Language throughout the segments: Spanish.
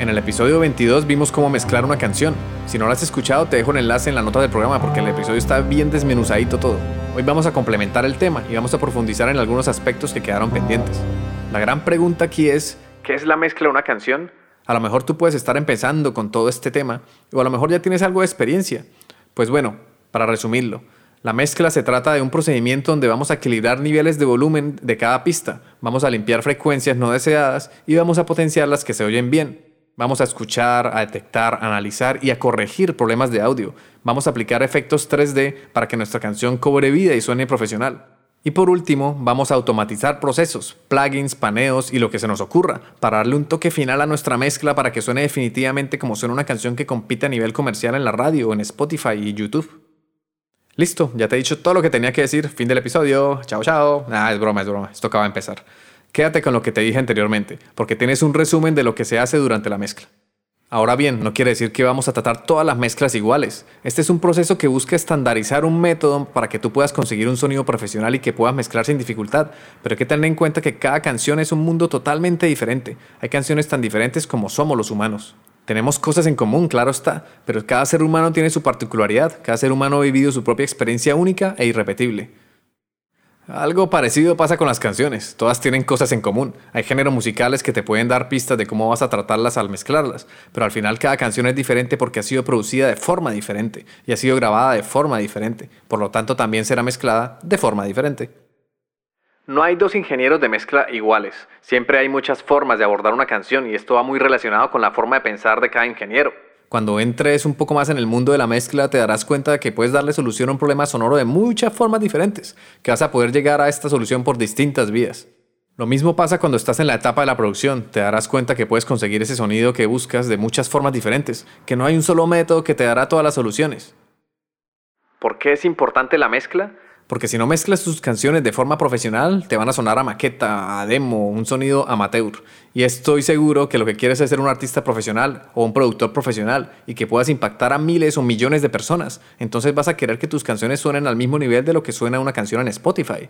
En el episodio 22 vimos cómo mezclar una canción. Si no lo has escuchado, te dejo el enlace en la nota del programa porque el episodio está bien desmenuzadito todo. Hoy vamos a complementar el tema y vamos a profundizar en algunos aspectos que quedaron pendientes. La gran pregunta aquí es, ¿qué es la mezcla de una canción? A lo mejor tú puedes estar empezando con todo este tema o a lo mejor ya tienes algo de experiencia. Pues bueno, para resumirlo, la mezcla se trata de un procedimiento donde vamos a equilibrar niveles de volumen de cada pista, vamos a limpiar frecuencias no deseadas y vamos a potenciar las que se oyen bien. Vamos a escuchar, a detectar, a analizar y a corregir problemas de audio. Vamos a aplicar efectos 3D para que nuestra canción cobre vida y suene profesional. Y por último, vamos a automatizar procesos, plugins, paneos y lo que se nos ocurra, para darle un toque final a nuestra mezcla para que suene definitivamente como suena una canción que compite a nivel comercial en la radio, en Spotify y YouTube. Listo, ya te he dicho todo lo que tenía que decir. Fin del episodio. Chao, chao. Nah, es broma, es broma. Esto acaba de empezar. Quédate con lo que te dije anteriormente, porque tienes un resumen de lo que se hace durante la mezcla. Ahora bien, no quiere decir que vamos a tratar todas las mezclas iguales. Este es un proceso que busca estandarizar un método para que tú puedas conseguir un sonido profesional y que puedas mezclar sin dificultad. Pero hay que tener en cuenta que cada canción es un mundo totalmente diferente. Hay canciones tan diferentes como somos los humanos. Tenemos cosas en común, claro está, pero cada ser humano tiene su particularidad, cada ser humano ha vivido su propia experiencia única e irrepetible. Algo parecido pasa con las canciones, todas tienen cosas en común. Hay géneros musicales que te pueden dar pistas de cómo vas a tratarlas al mezclarlas, pero al final cada canción es diferente porque ha sido producida de forma diferente y ha sido grabada de forma diferente, por lo tanto también será mezclada de forma diferente. No hay dos ingenieros de mezcla iguales, siempre hay muchas formas de abordar una canción y esto va muy relacionado con la forma de pensar de cada ingeniero. Cuando entres un poco más en el mundo de la mezcla, te darás cuenta de que puedes darle solución a un problema sonoro de muchas formas diferentes, que vas a poder llegar a esta solución por distintas vías. Lo mismo pasa cuando estás en la etapa de la producción, te darás cuenta que puedes conseguir ese sonido que buscas de muchas formas diferentes, que no hay un solo método que te dará todas las soluciones. ¿Por qué es importante la mezcla? Porque si no mezclas tus canciones de forma profesional, te van a sonar a maqueta, a demo, un sonido amateur. Y estoy seguro que lo que quieres es ser un artista profesional o un productor profesional y que puedas impactar a miles o millones de personas. Entonces vas a querer que tus canciones suenen al mismo nivel de lo que suena una canción en Spotify.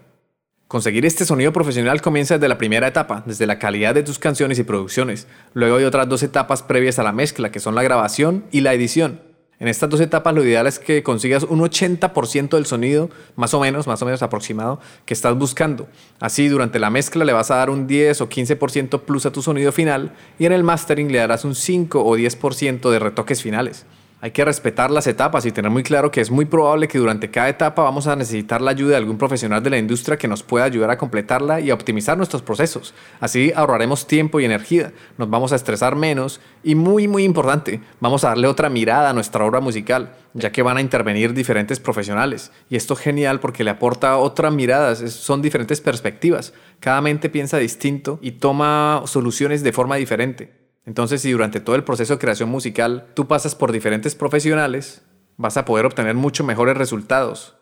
Conseguir este sonido profesional comienza desde la primera etapa, desde la calidad de tus canciones y producciones. Luego hay otras dos etapas previas a la mezcla, que son la grabación y la edición. En estas dos etapas lo ideal es que consigas un 80% del sonido, más o menos, más o menos aproximado, que estás buscando. Así durante la mezcla le vas a dar un 10 o 15% plus a tu sonido final y en el mastering le darás un 5 o 10% de retoques finales. Hay que respetar las etapas y tener muy claro que es muy probable que durante cada etapa vamos a necesitar la ayuda de algún profesional de la industria que nos pueda ayudar a completarla y a optimizar nuestros procesos. Así ahorraremos tiempo y energía, nos vamos a estresar menos y muy muy importante, vamos a darle otra mirada a nuestra obra musical, ya que van a intervenir diferentes profesionales. Y esto es genial porque le aporta otra mirada, son diferentes perspectivas. Cada mente piensa distinto y toma soluciones de forma diferente. Entonces, si durante todo el proceso de creación musical tú pasas por diferentes profesionales, vas a poder obtener mucho mejores resultados.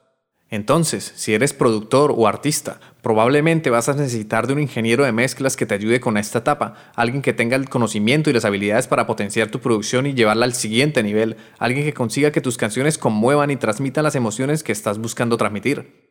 Entonces, si eres productor o artista, probablemente vas a necesitar de un ingeniero de mezclas que te ayude con esta etapa, alguien que tenga el conocimiento y las habilidades para potenciar tu producción y llevarla al siguiente nivel, alguien que consiga que tus canciones conmuevan y transmitan las emociones que estás buscando transmitir.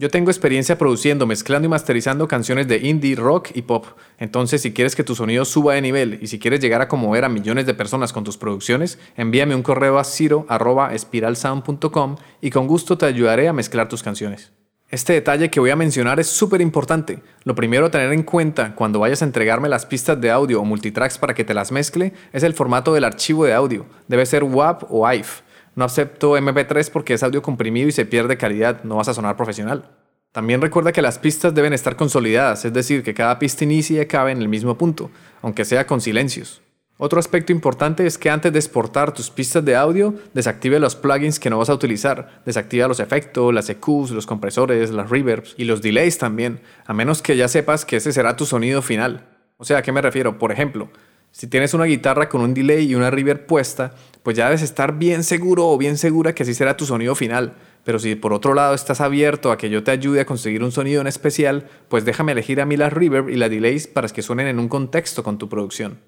Yo tengo experiencia produciendo, mezclando y masterizando canciones de indie, rock y pop. Entonces, si quieres que tu sonido suba de nivel y si quieres llegar a conmover a millones de personas con tus producciones, envíame un correo a ciro.espiralsound.com y con gusto te ayudaré a mezclar tus canciones. Este detalle que voy a mencionar es súper importante. Lo primero a tener en cuenta cuando vayas a entregarme las pistas de audio o multitracks para que te las mezcle es el formato del archivo de audio. Debe ser WAV o AIF. No acepto MP3 porque es audio comprimido y se pierde calidad, no vas a sonar profesional. También recuerda que las pistas deben estar consolidadas, es decir, que cada pista inicie y acabe en el mismo punto, aunque sea con silencios. Otro aspecto importante es que antes de exportar tus pistas de audio, desactive los plugins que no vas a utilizar. Desactiva los efectos, las EQs, los compresores, las reverbs y los delays también, a menos que ya sepas que ese será tu sonido final. O sea, ¿a qué me refiero? Por ejemplo, Si tienes una guitarra con un delay y una reverb puesta, pues ya debes estar bien seguro o bien segura que así será tu sonido final. Pero si por otro lado estás abierto a que yo te ayude a conseguir un sonido en especial, pues déjame elegir a mí la reverb y la delays para que suenen en un contexto con tu producción.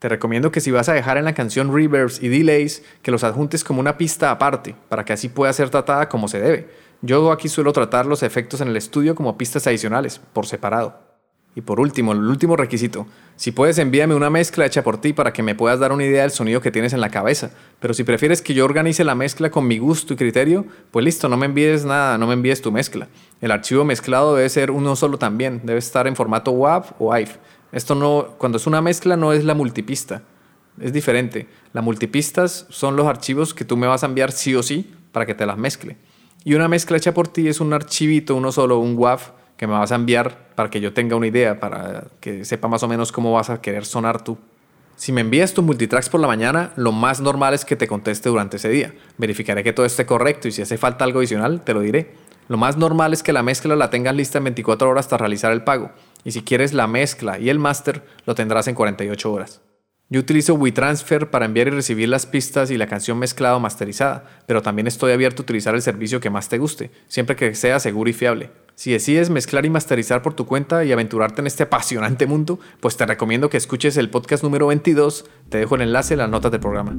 Te recomiendo que si vas a dejar en la canción reverbs y delays, que los adjuntes como una pista aparte, para que así pueda ser tratada como se debe. Yo aquí suelo tratar los efectos en el estudio como pistas adicionales, por separado. Y por último, el último requisito. Si puedes, envíame una mezcla hecha por ti para que me puedas dar una idea del sonido que tienes en la cabeza. Pero si prefieres que yo organice la mezcla con mi gusto y criterio, pues listo, no me envíes nada, no me envíes tu mezcla. El archivo mezclado debe ser uno solo también, debe estar en formato WAV o AIF. Esto no, cuando es una mezcla no es la multipista, es diferente. Las multipistas son los archivos que tú me vas a enviar sí o sí para que te las mezcle. Y una mezcla hecha por ti es un archivito, uno solo, un WAV que me vas a enviar para que yo tenga una idea, para que sepa más o menos cómo vas a querer sonar tú. Si me envías tus multitracks por la mañana, lo más normal es que te conteste durante ese día. Verificaré que todo esté correcto y si hace falta algo adicional, te lo diré. Lo más normal es que la mezcla la tengas lista en 24 horas hasta realizar el pago. Y si quieres la mezcla y el máster, lo tendrás en 48 horas. Yo utilizo WeTransfer para enviar y recibir las pistas y la canción mezclada o masterizada, pero también estoy abierto a utilizar el servicio que más te guste, siempre que sea seguro y fiable. Si decides mezclar y masterizar por tu cuenta y aventurarte en este apasionante mundo, pues te recomiendo que escuches el podcast número 22, te dejo el enlace en las notas del programa.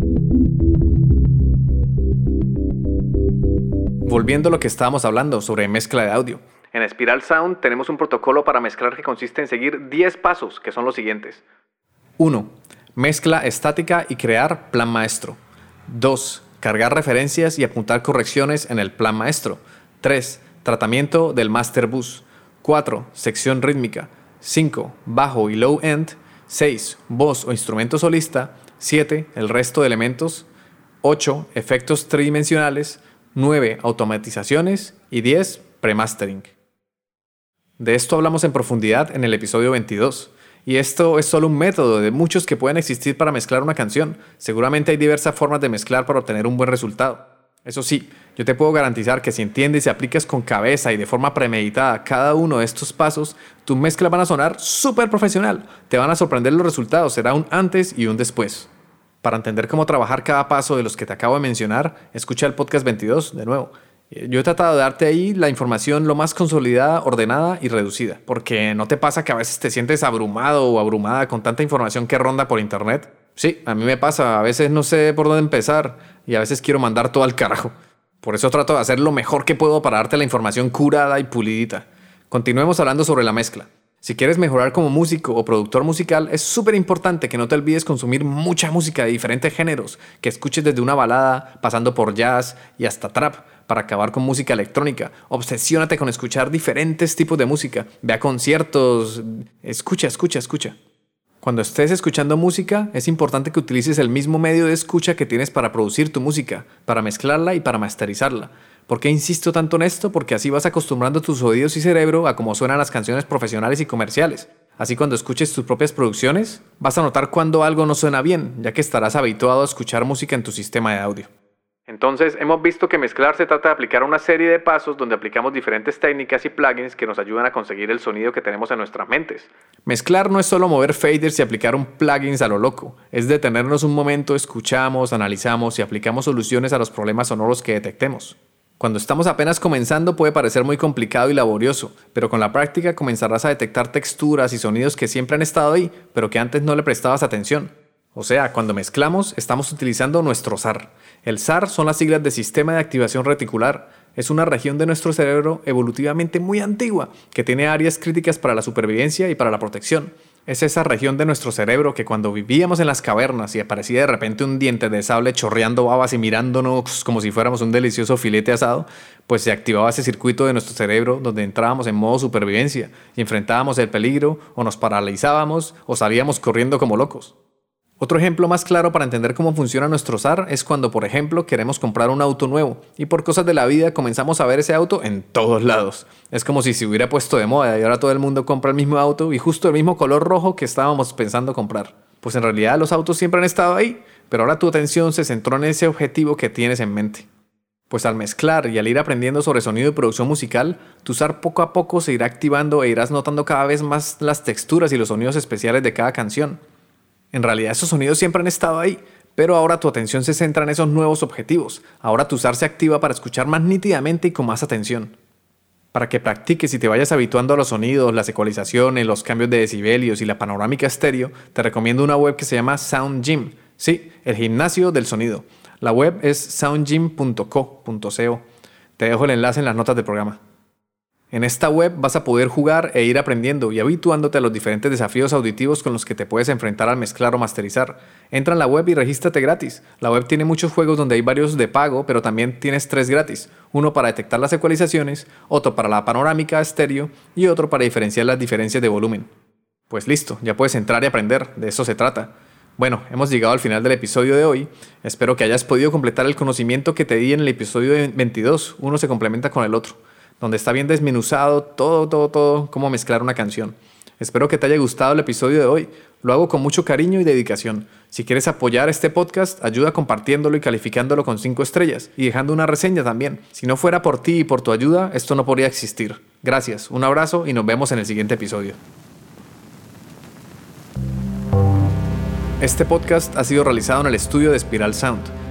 Volviendo a lo que estábamos hablando sobre mezcla de audio. En Spiral Sound tenemos un protocolo para mezclar que consiste en seguir 10 pasos, que son los siguientes. 1. Mezcla estática y crear plan maestro. 2. Cargar referencias y apuntar correcciones en el plan maestro. 3. Tratamiento del master bus. 4. Sección rítmica. 5. Bajo y low end. 6. Voz o instrumento solista. 7. El resto de elementos. 8. Efectos tridimensionales. 9 automatizaciones y 10 premastering. De esto hablamos en profundidad en el episodio 22. Y esto es solo un método de muchos que pueden existir para mezclar una canción. Seguramente hay diversas formas de mezclar para obtener un buen resultado. Eso sí, yo te puedo garantizar que si entiendes y aplicas con cabeza y de forma premeditada cada uno de estos pasos, tus mezclas van a sonar súper profesional. Te van a sorprender los resultados, será un antes y un después. Para entender cómo trabajar cada paso de los que te acabo de mencionar, escucha el podcast 22 de nuevo. Yo he tratado de darte ahí la información lo más consolidada, ordenada y reducida, porque no te pasa que a veces te sientes abrumado o abrumada con tanta información que ronda por internet. Sí, a mí me pasa, a veces no sé por dónde empezar y a veces quiero mandar todo al carajo. Por eso trato de hacer lo mejor que puedo para darte la información curada y pulidita. Continuemos hablando sobre la mezcla. Si quieres mejorar como músico o productor musical, es súper importante que no te olvides consumir mucha música de diferentes géneros, que escuches desde una balada, pasando por jazz y hasta trap, para acabar con música electrónica. Obsesiónate con escuchar diferentes tipos de música. Ve a conciertos. Escucha, escucha, escucha. Cuando estés escuchando música, es importante que utilices el mismo medio de escucha que tienes para producir tu música, para mezclarla y para masterizarla. ¿Por qué insisto tanto en esto? Porque así vas acostumbrando tus oídos y cerebro a cómo suenan las canciones profesionales y comerciales. Así cuando escuches tus propias producciones, vas a notar cuando algo no suena bien, ya que estarás habituado a escuchar música en tu sistema de audio. Entonces, hemos visto que mezclar se trata de aplicar una serie de pasos donde aplicamos diferentes técnicas y plugins que nos ayudan a conseguir el sonido que tenemos en nuestras mentes. Mezclar no es solo mover faders y aplicar un plugins a lo loco, es detenernos un momento, escuchamos, analizamos y aplicamos soluciones a los problemas sonoros que detectemos. Cuando estamos apenas comenzando puede parecer muy complicado y laborioso, pero con la práctica comenzarás a detectar texturas y sonidos que siempre han estado ahí, pero que antes no le prestabas atención. O sea, cuando mezclamos, estamos utilizando nuestro SAR. El SAR son las siglas de Sistema de Activación Reticular. Es una región de nuestro cerebro evolutivamente muy antigua, que tiene áreas críticas para la supervivencia y para la protección. Es esa región de nuestro cerebro que cuando vivíamos en las cavernas y aparecía de repente un diente de sable chorreando babas y mirándonos como si fuéramos un delicioso filete asado, pues se activaba ese circuito de nuestro cerebro donde entrábamos en modo supervivencia y enfrentábamos el peligro o nos paralizábamos o salíamos corriendo como locos. Otro ejemplo más claro para entender cómo funciona nuestro SAR es cuando, por ejemplo, queremos comprar un auto nuevo y por cosas de la vida comenzamos a ver ese auto en todos lados. Es como si se hubiera puesto de moda y ahora todo el mundo compra el mismo auto y justo el mismo color rojo que estábamos pensando comprar. Pues en realidad los autos siempre han estado ahí, pero ahora tu atención se centró en ese objetivo que tienes en mente. Pues al mezclar y al ir aprendiendo sobre sonido y producción musical, tu SAR poco a poco se irá activando e irás notando cada vez más las texturas y los sonidos especiales de cada canción. En realidad esos sonidos siempre han estado ahí, pero ahora tu atención se centra en esos nuevos objetivos. Ahora tu SAR se activa para escuchar más nítidamente y con más atención. Para que practiques y te vayas habituando a los sonidos, las ecualizaciones, los cambios de decibelios y la panorámica estéreo, te recomiendo una web que se llama Sound Gym. Sí, el gimnasio del sonido. La web es soundgym.co.co. Te dejo el enlace en las notas del programa. En esta web vas a poder jugar e ir aprendiendo y habituándote a los diferentes desafíos auditivos con los que te puedes enfrentar al mezclar o masterizar. Entra en la web y regístrate gratis. La web tiene muchos juegos donde hay varios de pago, pero también tienes tres gratis. Uno para detectar las ecualizaciones, otro para la panorámica estéreo y otro para diferenciar las diferencias de volumen. Pues listo, ya puedes entrar y aprender, de eso se trata. Bueno, hemos llegado al final del episodio de hoy. Espero que hayas podido completar el conocimiento que te di en el episodio 22. Uno se complementa con el otro donde está bien desmenuzado todo, todo, todo, cómo mezclar una canción. Espero que te haya gustado el episodio de hoy. Lo hago con mucho cariño y dedicación. Si quieres apoyar este podcast, ayuda compartiéndolo y calificándolo con 5 estrellas y dejando una reseña también. Si no fuera por ti y por tu ayuda, esto no podría existir. Gracias, un abrazo y nos vemos en el siguiente episodio. Este podcast ha sido realizado en el estudio de Spiral Sound